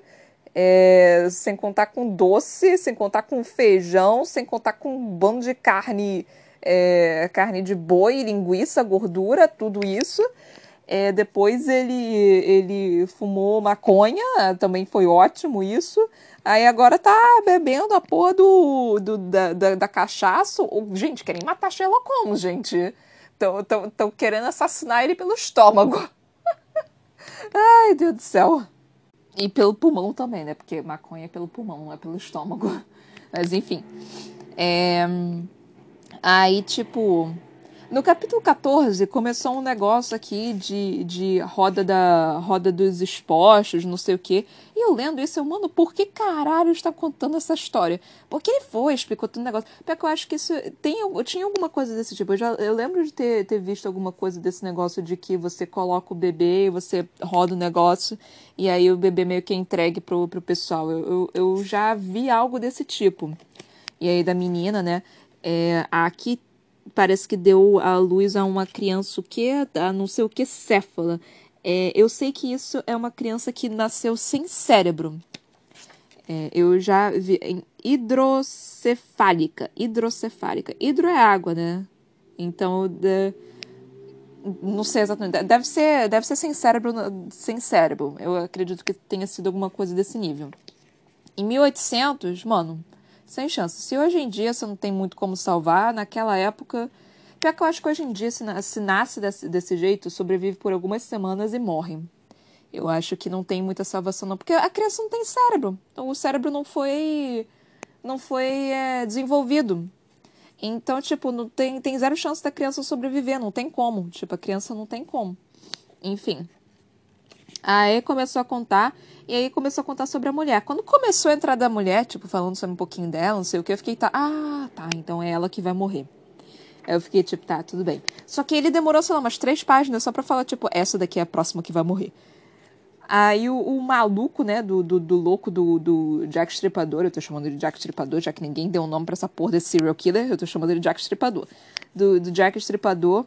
é, sem contar com doce, sem contar com feijão, sem contar com um bando de carne, é, carne de boi, linguiça, gordura, tudo isso. É, depois ele, ele fumou maconha, também foi ótimo isso. Aí agora tá bebendo a porra do, do da, da, da cachaça. Gente, querem matar Sherlock Holmes, gente. Estão querendo assassinar ele pelo estômago. Ai, Deus do céu. E pelo pulmão também, né? Porque maconha é pelo pulmão, não é pelo estômago. Mas enfim. É... Aí, tipo no capítulo 14 começou um negócio aqui de, de roda da roda dos expostos, não sei o quê. E eu lendo isso, eu, mano, por que caralho está contando essa história? Porque ele foi, explicou todo o negócio. Porque eu acho que isso tem, tinha alguma coisa desse tipo. Eu, já, eu lembro de ter, ter visto alguma coisa desse negócio de que você coloca o bebê você roda o negócio e aí o bebê meio que é entregue pro, pro pessoal. Eu, eu, eu já vi algo desse tipo. E aí da menina, né? É, aqui parece que deu a luz a uma criança o que a não sei o que céfala. É, eu sei que isso é uma criança que nasceu sem cérebro. É, eu já vi hidrocefálica, hidrocefálica. Hidro é água, né? Então, de, Não sei exatamente. Deve ser, deve ser sem cérebro, sem cérebro. Eu acredito que tenha sido alguma coisa desse nível. Em 1800, mano, sem chance. Se hoje em dia você não tem muito como salvar, naquela época. Pior que eu acho que hoje em dia, se, se nasce desse, desse jeito, sobrevive por algumas semanas e morre. Eu acho que não tem muita salvação, não. Porque a criança não tem cérebro. Então o cérebro não foi. não foi é, desenvolvido. Então, tipo, não tem, tem zero chance da criança sobreviver, não tem como. Tipo, a criança não tem como. Enfim. Aí começou a contar, e aí começou a contar sobre a mulher. Quando começou a entrar da mulher, tipo, falando sobre um pouquinho dela, não sei o que, eu fiquei, tá, ah, tá, então é ela que vai morrer. Aí eu fiquei, tipo, tá, tudo bem. Só que ele demorou, sei lá, umas três páginas só pra falar, tipo, essa daqui é a próxima que vai morrer. Aí o, o, maluco, né, do, do, do, louco do, do Jack Stripador, eu tô chamando ele de Jack Stripador, já que ninguém deu um nome pra essa porra desse serial killer, eu tô chamando ele de Jack Stripador. Do, do Jack Stripador,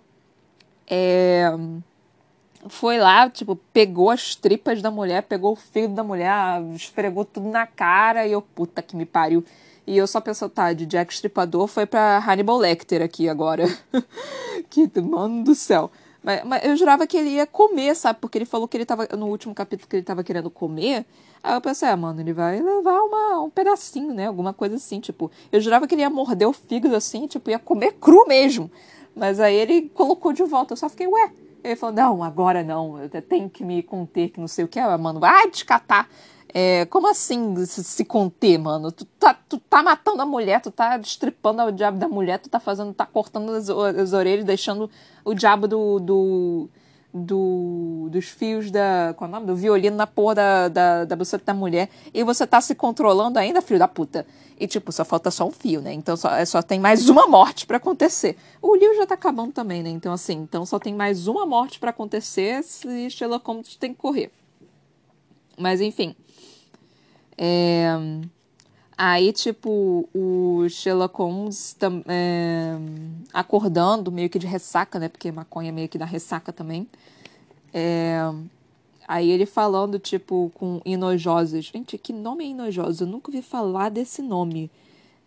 é, foi lá, tipo, pegou as tripas da mulher, pegou o filho da mulher, esfregou tudo na cara e eu, puta que me pariu. E eu só penso, tá, de Jack Stripador foi pra Hannibal Lecter aqui agora. que, mano do céu. Mas, mas, eu jurava que ele ia comer, sabe? Porque ele falou que ele tava. No último capítulo que ele tava querendo comer. Aí eu pensei, ah, mano, ele vai levar uma, um pedacinho, né? Alguma coisa assim, tipo. Eu jurava que ele ia morder o fígado assim, tipo, ia comer cru mesmo. Mas aí ele colocou de volta. Eu só fiquei, ué. Ele falou, não, agora não. Eu tenho que me conter, que não sei o que. Ah, mano, vai descatar. É, como assim se, se, conter, mano? Tu tá, tu tá matando a mulher, tu tá destripando o diabo da mulher, tu tá fazendo, tá cortando as, as orelhas, deixando o diabo do, do, do, dos fios da. Qual é o nome? Do violino na porra da, da, da buceta da mulher. E você tá se controlando ainda, filho da puta. E, tipo, só falta só um fio, né? Então só, só tem mais uma morte para acontecer. O livro já tá acabando também, né? Então, assim, então só tem mais uma morte para acontecer se Sherlock Holmes tem que correr. Mas, enfim. É... Aí, tipo, o Sherlock Holmes é... acordando, meio que de ressaca, né? Porque maconha meio que dá ressaca também. É... Aí ele falando, tipo, com inojosas. Gente, que nome é inojosa? Eu nunca ouvi falar desse nome.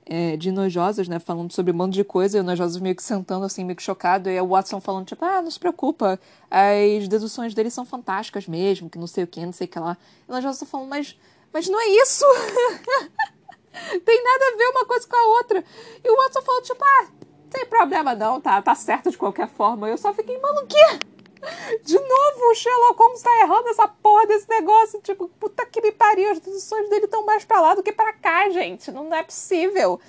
É, de inojosas, né? Falando sobre um monte de coisa, e o inojosas meio que sentando, assim, meio que chocado. E o Watson falando, tipo, ah, não se preocupa. As deduções dele são fantásticas mesmo, que não sei o que, não sei o que lá. E o inojosas falando, mas mas não é isso! Tem nada a ver uma coisa com a outra. E o Watson falou, tipo, ah, tem problema não, tá, tá certo de qualquer forma. Eu só fiquei, mano, o quê? De novo, o Sherlock Holmes tá errando essa porra desse negócio. Tipo, puta que me pariu, as deduções dele estão mais pra lá do que pra cá, gente. Não é possível.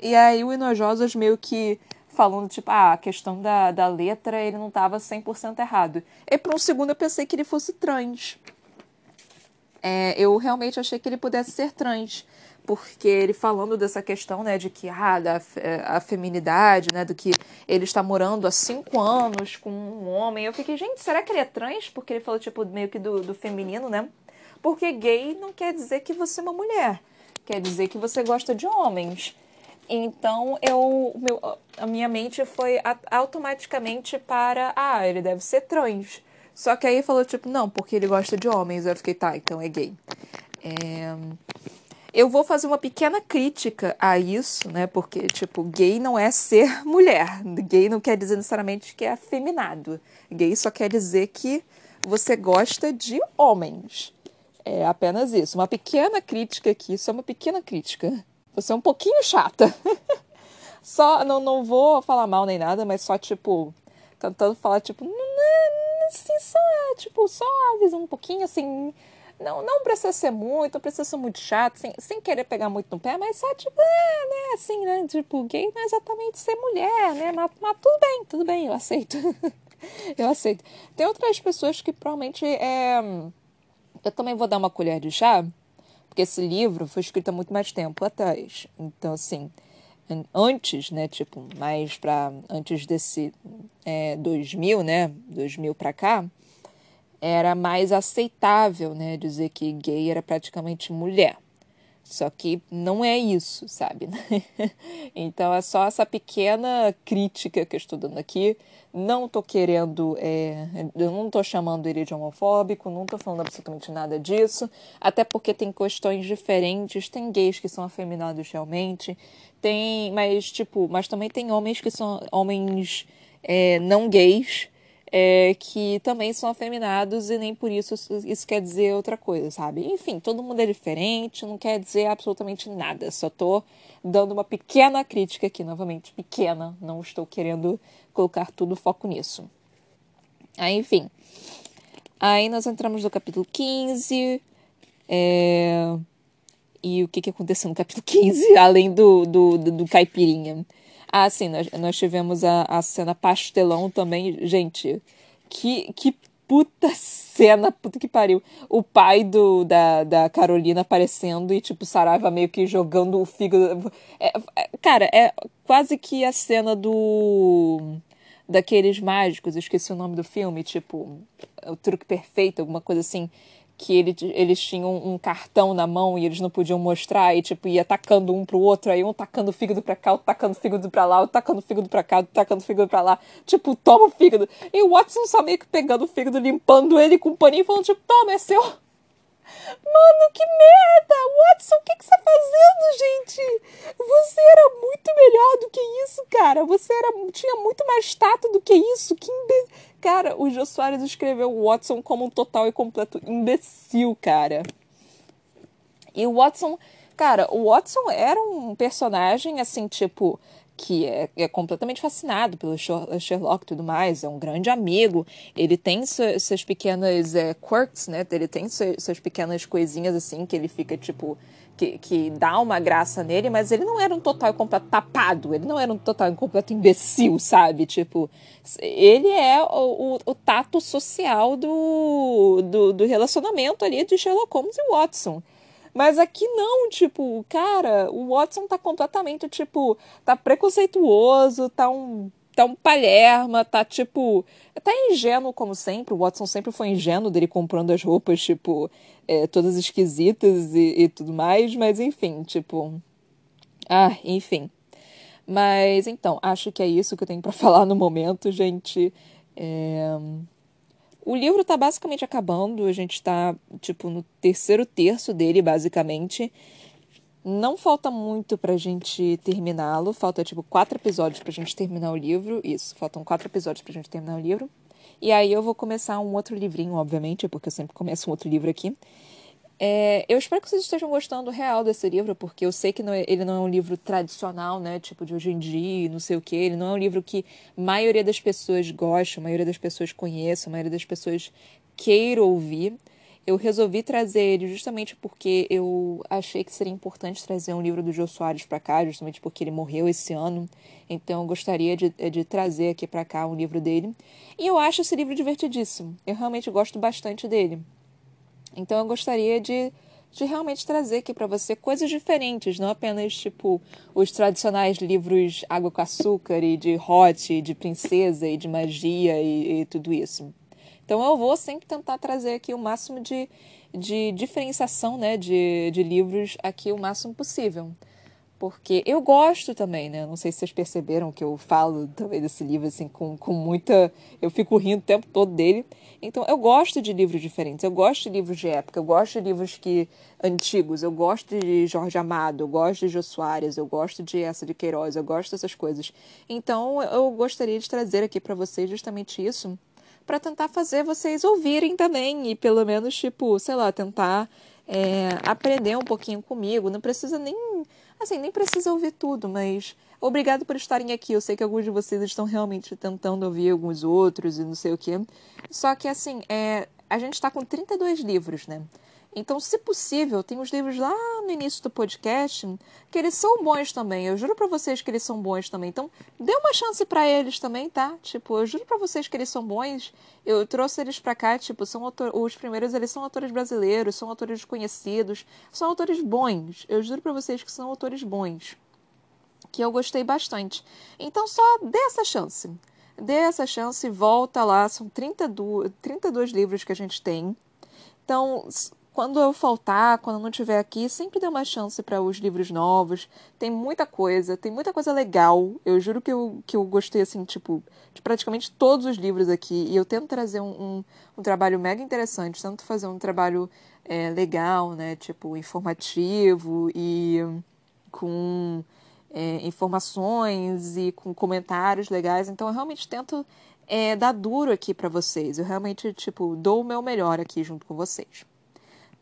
E aí o Inojosas meio que falando, tipo, ah, a questão da, da letra, ele não tava 100% errado. E por um segundo eu pensei que ele fosse trans é, eu realmente achei que ele pudesse ser trans, porque ele falando dessa questão, né, de que ah, da a feminidade, né, do que ele está morando há cinco anos com um homem, eu fiquei, gente, será que ele é trans? Porque ele falou tipo meio que do, do feminino, né? Porque gay não quer dizer que você é uma mulher, quer dizer que você gosta de homens. Então eu, meu, a minha mente foi automaticamente para ah, ele deve ser trans. Só que aí falou, tipo, não, porque ele gosta de homens. Eu fiquei, tá, então é gay. É... Eu vou fazer uma pequena crítica a isso, né? Porque, tipo, gay não é ser mulher. Gay não quer dizer necessariamente que é afeminado. Gay só quer dizer que você gosta de homens. É apenas isso. Uma pequena crítica aqui, só uma pequena crítica. Você é um pouquinho chata. só, não, não vou falar mal nem nada, mas só, tipo, tentando falar, tipo, assim, só, tipo, só um pouquinho, assim, não, não precisa ser muito, não precisa ser muito chato, sem, sem querer pegar muito no pé, mas só, tipo, é, né, assim, né, tipo, gay não é exatamente ser mulher, né, mas, mas tudo bem, tudo bem, eu aceito. eu aceito. Tem outras pessoas que provavelmente, é, eu também vou dar uma colher de chá, porque esse livro foi escrito há muito mais tempo atrás, então, assim, antes, né, tipo, mais para antes desse é, 2000, né, 2000 para cá, era mais aceitável, né, dizer que gay era praticamente mulher. Só que não é isso, sabe? então é só essa pequena crítica que eu estou dando aqui. Não estou querendo, é, eu não estou chamando ele de homofóbico, não estou falando absolutamente nada disso, até porque tem questões diferentes, tem gays que são afeminados realmente, tem, mas tipo, mas também tem homens que são homens é, não gays é, que também são afeminados e nem por isso isso quer dizer outra coisa, sabe? Enfim, todo mundo é diferente, não quer dizer absolutamente nada. Só tô dando uma pequena crítica aqui, novamente, pequena. Não estou querendo colocar tudo foco nisso. Aí, enfim. Aí nós entramos no capítulo 15. É... E o que, que aconteceu no capítulo 15, além do, do, do, do caipirinha? Ah, sim, nós, nós tivemos a, a cena pastelão também. Gente, que, que puta cena, puta que pariu. O pai do, da, da Carolina aparecendo e, tipo, Saraiva meio que jogando o fígado. É, é, cara, é quase que a cena do. Daqueles mágicos, eu esqueci o nome do filme, tipo, o truque perfeito, alguma coisa assim que ele, eles tinham um cartão na mão e eles não podiam mostrar, e tipo, ia tacando um pro outro, aí um tacando o fígado pra cá, outro tacando o fígado pra lá, outro tacando o fígado pra cá, outro tacando o fígado pra lá, tipo, toma o fígado. E o Watson só meio que pegando o fígado, limpando ele com um paninho, falando, tipo, toma, é seu. Mano, que merda! Watson, o que, que você tá fazendo, gente? Você era muito melhor do que isso, cara. Você era, tinha muito mais tato do que isso. Que imbe... Cara, o Jô Soares escreveu o Watson como um total e completo imbecil, cara. E o Watson, cara, o Watson era um personagem assim, tipo, que é, é, completamente fascinado pelo Sherlock e tudo mais, é um grande amigo, ele tem suas pequenas é, quirks, né? Ele tem suas pequenas coisinhas assim que ele fica tipo. Que, que dá uma graça nele, mas ele não era um total completo tapado, ele não era um total completo imbecil, sabe? Tipo, ele é o, o, o tato social do, do, do relacionamento ali de Sherlock Holmes e Watson. Mas aqui não, tipo, cara, o Watson tá completamente, tipo, tá preconceituoso, tá um tá um palherma, tá tipo. Tá ingênuo, como sempre. O Watson sempre foi ingênuo dele comprando as roupas, tipo, é, todas esquisitas e, e, tudo mais, mas enfim, tipo. Ah, enfim. Mas então, acho que é isso que eu tenho para falar no momento, gente. É... O livro está basicamente acabando, a gente está tipo no terceiro terço dele, basicamente. Não falta muito pra gente terminá-lo, falta tipo quatro episódios pra gente terminar o livro. Isso, faltam quatro episódios pra gente terminar o livro. E aí eu vou começar um outro livrinho, obviamente, porque eu sempre começo um outro livro aqui. É, eu espero que vocês estejam gostando real desse livro, porque eu sei que não é, ele não é um livro tradicional, né? Tipo, de hoje em dia, não sei o quê. Ele não é um livro que a maioria das pessoas gosta, a maioria das pessoas conheça, a maioria das pessoas queira ouvir. Eu resolvi trazer ele justamente porque eu achei que seria importante trazer um livro do Jô Soares para cá, justamente porque ele morreu esse ano. Então eu gostaria de, de trazer aqui para cá um livro dele. E eu acho esse livro divertidíssimo. Eu realmente gosto bastante dele. Então eu gostaria de, de realmente trazer aqui para você coisas diferentes, não apenas tipo os tradicionais livros água com açúcar e de hot, de princesa e de magia e, e tudo isso. Então eu vou sempre tentar trazer aqui o máximo de, de diferenciação né, de, de livros aqui o máximo possível porque eu gosto também, né? Não sei se vocês perceberam que eu falo também desse livro assim com, com muita, eu fico rindo o tempo todo dele. Então eu gosto de livros diferentes, eu gosto de livros de época, eu gosto de livros que antigos, eu gosto de Jorge Amado, eu gosto de Jô Soares, eu gosto de essa de Queiroz, eu gosto dessas coisas. Então eu gostaria de trazer aqui para vocês justamente isso, para tentar fazer vocês ouvirem também e pelo menos tipo, sei lá, tentar é, aprender um pouquinho comigo. Não precisa nem Assim, nem precisa ouvir tudo, mas obrigado por estarem aqui. Eu sei que alguns de vocês estão realmente tentando ouvir alguns outros e não sei o quê. Só que, assim, é, a gente está com 32 livros, né? Então, se possível, tem os livros lá no início do podcast que eles são bons também. Eu juro para vocês que eles são bons também. Então, dê uma chance para eles também, tá? Tipo, eu juro para vocês que eles são bons. Eu trouxe eles para cá, tipo, são autor... os primeiros, eles são autores brasileiros, são autores conhecidos, são autores bons. Eu juro para vocês que são autores bons. Que eu gostei bastante. Então, só dê essa chance. Dê essa chance, volta lá. São 32, 32 livros que a gente tem. Então, quando eu faltar, quando eu não estiver aqui, sempre dê uma chance para os livros novos. Tem muita coisa, tem muita coisa legal. Eu juro que eu, que eu gostei, assim, tipo, de praticamente todos os livros aqui. E eu tento trazer um, um, um trabalho mega interessante, tento fazer um trabalho é, legal, né? Tipo, informativo e com é, informações e com comentários legais. Então, eu realmente tento é, dar duro aqui para vocês. Eu realmente, tipo, dou o meu melhor aqui junto com vocês.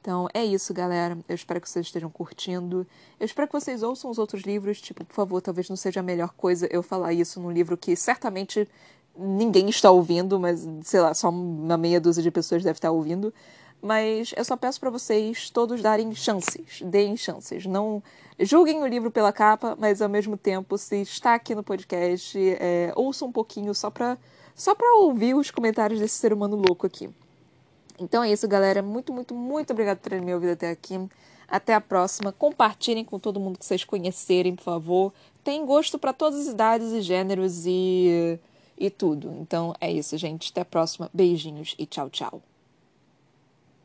Então é isso, galera. Eu espero que vocês estejam curtindo. Eu espero que vocês ouçam os outros livros. Tipo, por favor, talvez não seja a melhor coisa eu falar isso num livro que certamente ninguém está ouvindo, mas sei lá, só uma meia dúzia de pessoas deve estar ouvindo. Mas eu só peço para vocês todos darem chances, deem chances. Não julguem o livro pela capa, mas ao mesmo tempo, se está aqui no podcast, é, ouça um pouquinho só para só ouvir os comentários desse ser humano louco aqui. Então é isso, galera. Muito, muito, muito obrigado por terem me ouvido até aqui. Até a próxima. Compartilhem com todo mundo que vocês conhecerem, por favor. Tem gosto para todas as idades e gêneros e, e tudo. Então é isso, gente. Até a próxima. Beijinhos e tchau, tchau.